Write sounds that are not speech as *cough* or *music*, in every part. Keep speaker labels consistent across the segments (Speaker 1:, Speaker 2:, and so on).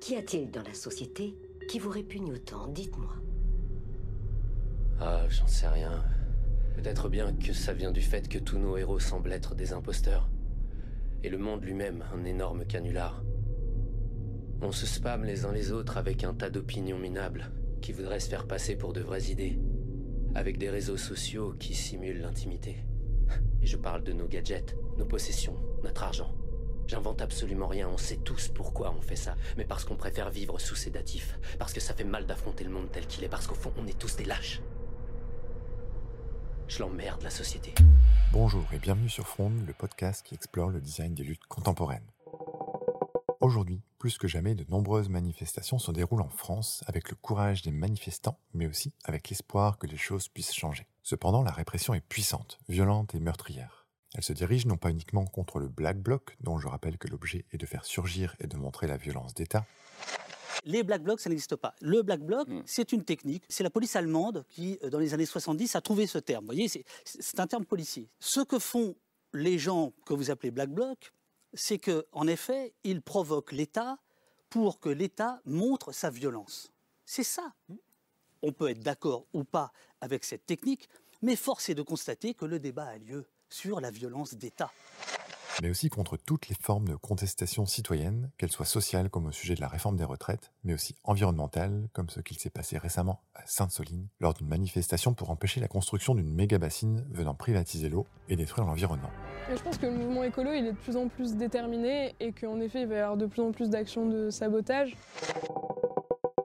Speaker 1: Qu'y a-t-il dans la société qui vous répugne autant Dites-moi.
Speaker 2: Ah, j'en sais rien. Peut-être bien que ça vient du fait que tous nos héros semblent être des imposteurs. Et le monde lui-même, un énorme canular. On se spamme les uns les autres avec un tas d'opinions minables qui voudraient se faire passer pour de vraies idées. Avec des réseaux sociaux qui simulent l'intimité. Et je parle de nos gadgets, nos possessions, notre argent. J'invente absolument rien, on sait tous pourquoi on fait ça. Mais parce qu'on préfère vivre sous sédatif. Parce que ça fait mal d'affronter le monde tel qu'il est. Parce qu'au fond, on est tous des lâches. Je l'emmerde, la société.
Speaker 3: Bonjour et bienvenue sur Front, le podcast qui explore le design des luttes contemporaines. Aujourd'hui, plus que jamais, de nombreuses manifestations se déroulent en France avec le courage des manifestants, mais aussi avec l'espoir que les choses puissent changer. Cependant, la répression est puissante, violente et meurtrière. Elle se dirige non pas uniquement contre le Black Bloc, dont je rappelle que l'objet est de faire surgir et de montrer la violence d'État,
Speaker 4: les Black Blocs, ça n'existe pas. Le Black Bloc, mm. c'est une technique. C'est la police allemande qui, euh, dans les années 70, a trouvé ce terme. Vous voyez, c'est un terme policier. Ce que font les gens que vous appelez Black Bloc, c'est qu'en effet, ils provoquent l'État pour que l'État montre sa violence. C'est ça. On peut être d'accord ou pas avec cette technique, mais force est de constater que le débat a lieu sur la violence d'État
Speaker 3: mais aussi contre toutes les formes de contestation citoyenne, qu'elles soient sociales comme au sujet de la réforme des retraites, mais aussi environnementales comme ce qu'il s'est passé récemment à Sainte-Soline lors d'une manifestation pour empêcher la construction d'une méga bassine venant privatiser l'eau et détruire l'environnement.
Speaker 5: Je pense que le mouvement écolo il est de plus en plus déterminé et qu'en effet il va y avoir de plus en plus d'actions de sabotage.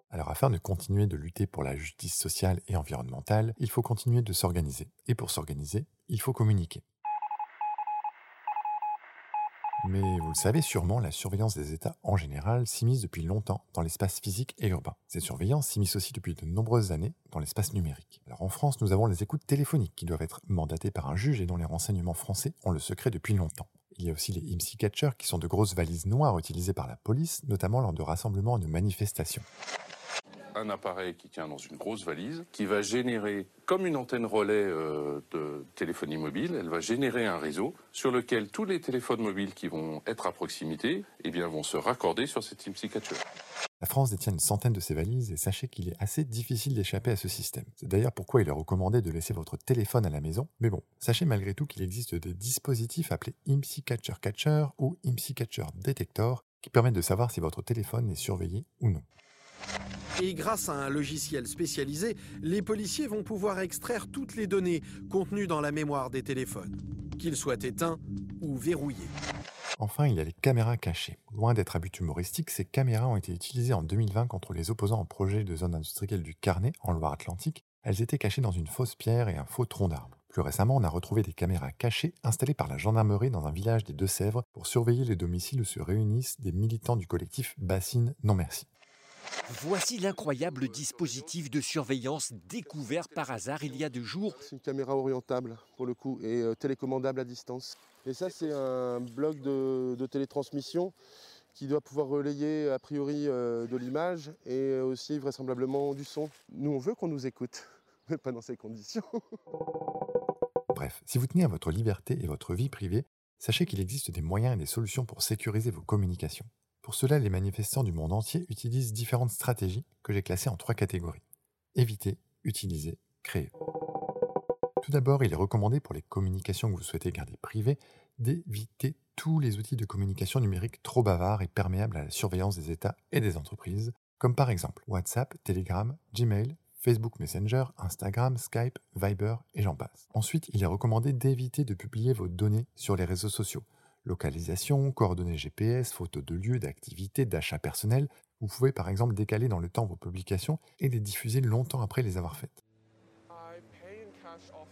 Speaker 3: Alors afin de continuer de lutter pour la justice sociale et environnementale, il faut continuer de s'organiser. Et pour s'organiser, il faut communiquer. Mais vous le savez sûrement, la surveillance des États en général s'immisce depuis longtemps dans l'espace physique et urbain. Cette surveillance s'immisce aussi depuis de nombreuses années dans l'espace numérique. Alors en France, nous avons les écoutes téléphoniques qui doivent être mandatées par un juge et dont les renseignements français ont le secret depuis longtemps. Il y a aussi les IMSI Catchers qui sont de grosses valises noires utilisées par la police, notamment lors de rassemblements et de manifestations
Speaker 6: un appareil qui tient dans une grosse valise, qui va générer, comme une antenne relais euh, de téléphonie mobile, elle va générer un réseau sur lequel tous les téléphones mobiles qui vont être à proximité eh bien, vont se raccorder sur cet IMSI catcher.
Speaker 3: La France détient une centaine de ces valises et sachez qu'il est assez difficile d'échapper à ce système. C'est d'ailleurs pourquoi il est recommandé de laisser votre téléphone à la maison. Mais bon, sachez malgré tout qu'il existe des dispositifs appelés IMSI Catcher Catcher ou IMSI Catcher Detector qui permettent de savoir si votre téléphone est surveillé ou non.
Speaker 7: Et grâce à un logiciel spécialisé, les policiers vont pouvoir extraire toutes les données contenues dans la mémoire des téléphones, qu'ils soient éteints ou verrouillés.
Speaker 3: Enfin, il y a les caméras cachées. Loin d'être à but humoristique, ces caméras ont été utilisées en 2020 contre les opposants au projet de zone industrielle du Carnet, en Loire-Atlantique. Elles étaient cachées dans une fausse pierre et un faux tronc d'arbre. Plus récemment, on a retrouvé des caméras cachées installées par la gendarmerie dans un village des Deux-Sèvres pour surveiller les domiciles où se réunissent des militants du collectif Bassine Non Merci.
Speaker 8: Voici l'incroyable dispositif de surveillance découvert par hasard il y a deux jours.
Speaker 9: C'est une caméra orientable pour le coup et euh, télécommandable à distance. Et ça c'est un bloc de, télétransmission qui doit pouvoir relayer a priori euh, de l'image et aussi vraisemblablement du son. Nous on veut qu'on nous écoute, *laughs* mais pas dans ces conditions.
Speaker 3: Bref, si vous tenez à votre liberté et votre vie privée, sachez qu'il existe des moyens et des solutions pour sécuriser vos communications. Pour cela, les manifestants du monde entier utilisent différentes stratégies que j'ai classées en trois catégories. Éviter, utiliser, créer. Tout d'abord, il est recommandé pour les communications que vous souhaitez garder privées d'éviter tous les outils de communication numérique trop bavards et perméables à la surveillance des États et des entreprises, comme par exemple WhatsApp, Telegram, Gmail, Facebook Messenger, Instagram, Skype, Viber et j'en passe. Ensuite, il est recommandé d'éviter de publier vos données sur les réseaux sociaux, Localisation, coordonnées GPS, photos de lieux, d'activités, d'achats personnels. Vous pouvez par exemple décaler dans le temps vos publications et les diffuser longtemps après les avoir faites.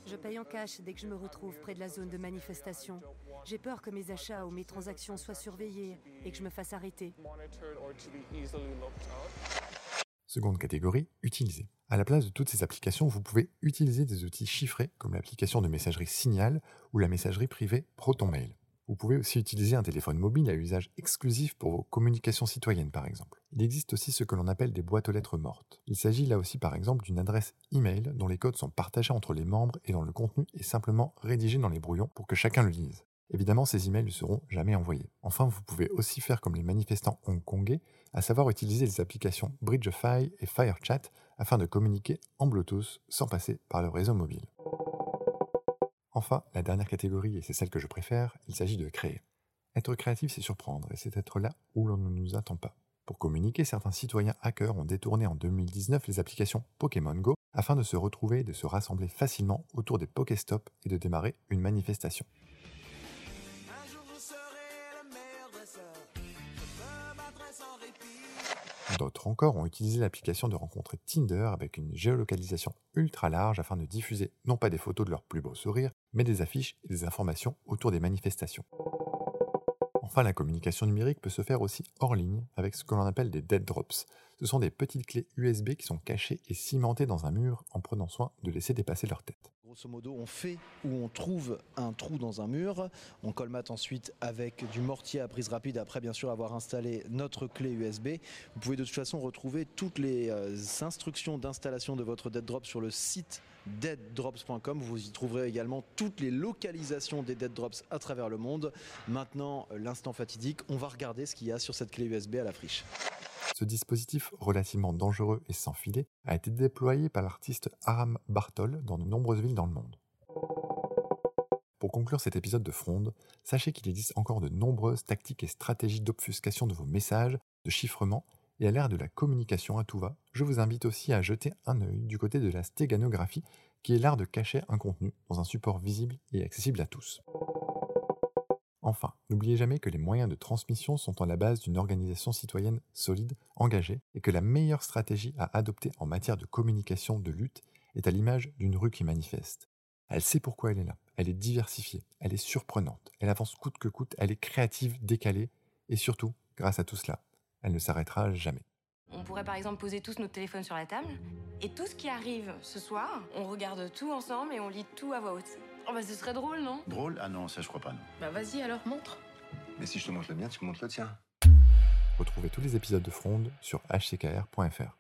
Speaker 10: Je paye en cash dès que je me retrouve près de la zone de manifestation. J'ai peur que mes achats ou mes transactions soient surveillés et que je me fasse arrêter.
Speaker 3: Seconde catégorie, utiliser. À la place de toutes ces applications, vous pouvez utiliser des outils chiffrés comme l'application de messagerie Signal ou la messagerie privée ProtonMail. Vous pouvez aussi utiliser un téléphone mobile à usage exclusif pour vos communications citoyennes par exemple. Il existe aussi ce que l'on appelle des boîtes aux lettres mortes. Il s'agit là aussi par exemple d'une adresse email dont les codes sont partagés entre les membres et dont le contenu est simplement rédigé dans les brouillons pour que chacun le lise. Évidemment, ces emails ne seront jamais envoyés. Enfin, vous pouvez aussi faire comme les manifestants hongkongais, à savoir utiliser les applications Bridgefy et FireChat afin de communiquer en Bluetooth sans passer par le réseau mobile. Enfin, la dernière catégorie, et c'est celle que je préfère, il s'agit de créer. Être créatif, c'est surprendre, et c'est être là où l'on ne nous attend pas. Pour communiquer, certains citoyens hackers ont détourné en 2019 les applications Pokémon Go afin de se retrouver et de se rassembler facilement autour des Pokéstop et de démarrer une manifestation. D'autres encore ont utilisé l'application de rencontre Tinder avec une géolocalisation ultra large afin de diffuser non pas des photos de leur plus beau sourire, mais des affiches et des informations autour des manifestations. Enfin, la communication numérique peut se faire aussi hors ligne avec ce que l'on appelle des dead drops. Ce sont des petites clés USB qui sont cachées et cimentées dans un mur en prenant soin de laisser dépasser leur tête.
Speaker 11: Grosso modo, on fait ou on trouve un trou dans un mur, on colmate ensuite avec du mortier à prise rapide après bien sûr avoir installé notre clé USB. Vous pouvez de toute façon retrouver toutes les euh, instructions d'installation de votre dead drop sur le site deaddrops.com. Vous y trouverez également toutes les localisations des dead drops à travers le monde. Maintenant, l'instant fatidique, on va regarder ce qu'il y a sur cette clé USB à la friche.
Speaker 3: Ce dispositif relativement dangereux et sans filet a été déployé par l'artiste Aram Bartol dans de nombreuses villes dans le monde. Pour conclure cet épisode de Fronde, sachez qu'il existe encore de nombreuses tactiques et stratégies d'obfuscation de vos messages, de chiffrement, et à l'ère de la communication à tout va, je vous invite aussi à jeter un œil du côté de la stéganographie, qui est l'art de cacher un contenu dans un support visible et accessible à tous. Enfin, n'oubliez jamais que les moyens de transmission sont à la base d'une organisation citoyenne solide, engagée, et que la meilleure stratégie à adopter en matière de communication de lutte est à l'image d'une rue qui manifeste. Elle sait pourquoi elle est là, elle est diversifiée, elle est surprenante, elle avance coûte que coûte, elle est créative, décalée, et surtout, grâce à tout cela, elle ne s'arrêtera jamais.
Speaker 12: On pourrait par exemple poser tous notre téléphone sur la table, et tout ce qui arrive ce soir, on regarde tout ensemble et on lit tout à voix haute. Oh bah ce serait drôle, non?
Speaker 13: Drôle? Ah non, ça je crois pas, non.
Speaker 12: Bah vas-y alors, montre.
Speaker 13: Mais si je te montre le mien, tu me montres le tien.
Speaker 3: Retrouvez tous les épisodes de Fronde sur hckr.fr.